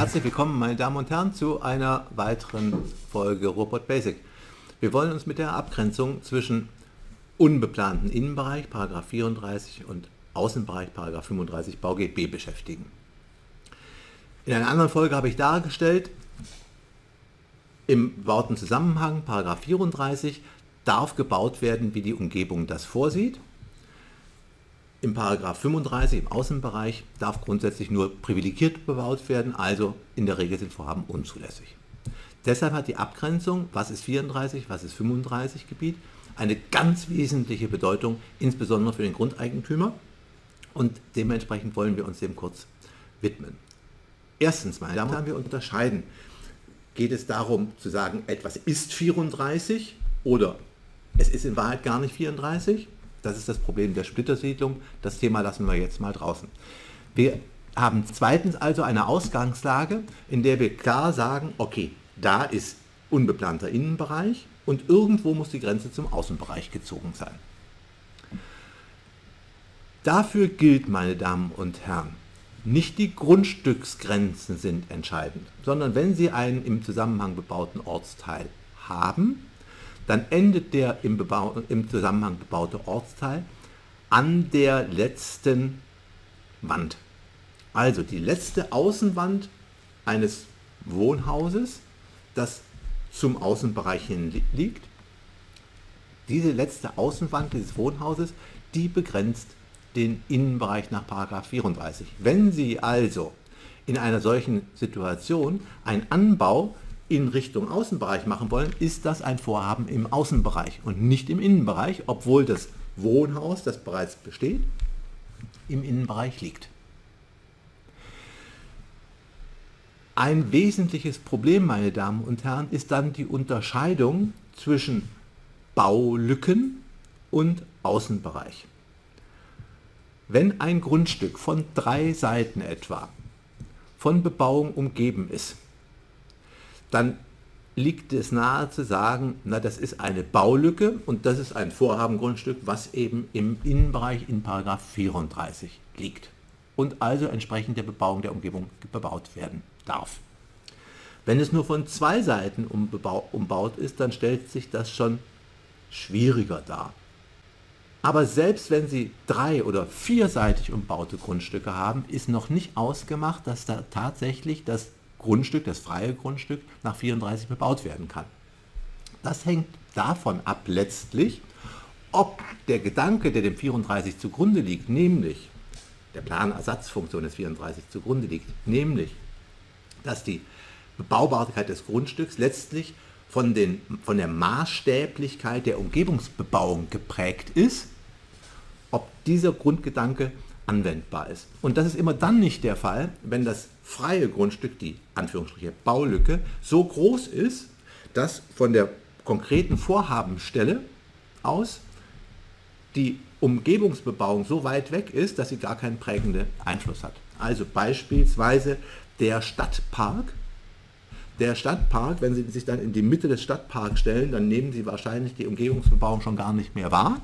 Herzlich willkommen, meine Damen und Herren, zu einer weiteren Folge Robot Basic. Wir wollen uns mit der Abgrenzung zwischen unbeplanten Innenbereich, 34 und Außenbereich, 35 BauGB beschäftigen. In einer anderen Folge habe ich dargestellt, im bebauten Zusammenhang, 34, darf gebaut werden, wie die Umgebung das vorsieht. Im Paragraph 35 im Außenbereich darf grundsätzlich nur privilegiert bebaut werden, also in der Regel sind Vorhaben unzulässig. Deshalb hat die Abgrenzung, was ist 34, was ist 35 Gebiet, eine ganz wesentliche Bedeutung, insbesondere für den Grundeigentümer. Und dementsprechend wollen wir uns dem kurz widmen. Erstens, meine Damen und Herren, wir unterscheiden. Geht es darum zu sagen, etwas ist 34 oder es ist in Wahrheit gar nicht 34? Das ist das Problem der Splittersiedlung. Das Thema lassen wir jetzt mal draußen. Wir haben zweitens also eine Ausgangslage, in der wir klar sagen, okay, da ist unbeplanter Innenbereich und irgendwo muss die Grenze zum Außenbereich gezogen sein. Dafür gilt, meine Damen und Herren, nicht die Grundstücksgrenzen sind entscheidend, sondern wenn Sie einen im Zusammenhang bebauten Ortsteil haben, dann endet der im, Bebau im Zusammenhang bebaute Ortsteil an der letzten Wand. Also die letzte Außenwand eines Wohnhauses, das zum Außenbereich hin liegt. Diese letzte Außenwand dieses Wohnhauses, die begrenzt den Innenbereich nach 34. Wenn Sie also in einer solchen Situation einen Anbau in Richtung Außenbereich machen wollen, ist das ein Vorhaben im Außenbereich und nicht im Innenbereich, obwohl das Wohnhaus, das bereits besteht, im Innenbereich liegt. Ein wesentliches Problem, meine Damen und Herren, ist dann die Unterscheidung zwischen Baulücken und Außenbereich. Wenn ein Grundstück von drei Seiten etwa von Bebauung umgeben ist, dann liegt es nahe zu sagen, na das ist eine Baulücke und das ist ein Vorhabengrundstück, was eben im Innenbereich in Paragraph 34 liegt und also entsprechend der Bebauung der Umgebung bebaut werden darf. Wenn es nur von zwei Seiten umbaut ist, dann stellt sich das schon schwieriger dar. Aber selbst wenn Sie drei- oder vierseitig umbaute Grundstücke haben, ist noch nicht ausgemacht, dass da tatsächlich das Grundstück, das freie Grundstück, nach 34 bebaut werden kann. Das hängt davon ab letztlich, ob der Gedanke, der dem 34 zugrunde liegt, nämlich der Planersatzfunktion des 34 zugrunde liegt, nämlich, dass die Bebaubarkeit des Grundstücks letztlich von, den, von der Maßstäblichkeit der Umgebungsbebauung geprägt ist, ob dieser Grundgedanke anwendbar ist. Und das ist immer dann nicht der Fall, wenn das freie Grundstück, die Anführungsstriche Baulücke, so groß ist, dass von der konkreten Vorhabenstelle aus die Umgebungsbebauung so weit weg ist, dass sie gar keinen prägenden Einfluss hat. Also beispielsweise der Stadtpark der Stadtpark, wenn Sie sich dann in die Mitte des Stadtparks stellen, dann nehmen Sie wahrscheinlich die Umgebungsbebauung schon gar nicht mehr wahr.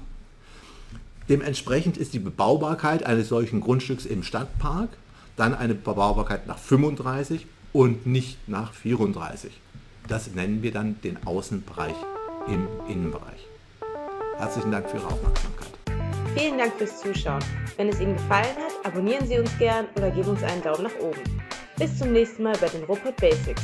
Dementsprechend ist die Bebaubarkeit eines solchen Grundstücks im Stadtpark dann eine Bebaubarkeit nach 35 und nicht nach 34. Das nennen wir dann den Außenbereich im Innenbereich. Herzlichen Dank für Ihre Aufmerksamkeit. Vielen Dank fürs Zuschauen. Wenn es Ihnen gefallen hat, abonnieren Sie uns gern oder geben uns einen Daumen nach oben. Bis zum nächsten Mal bei den Robot Basics.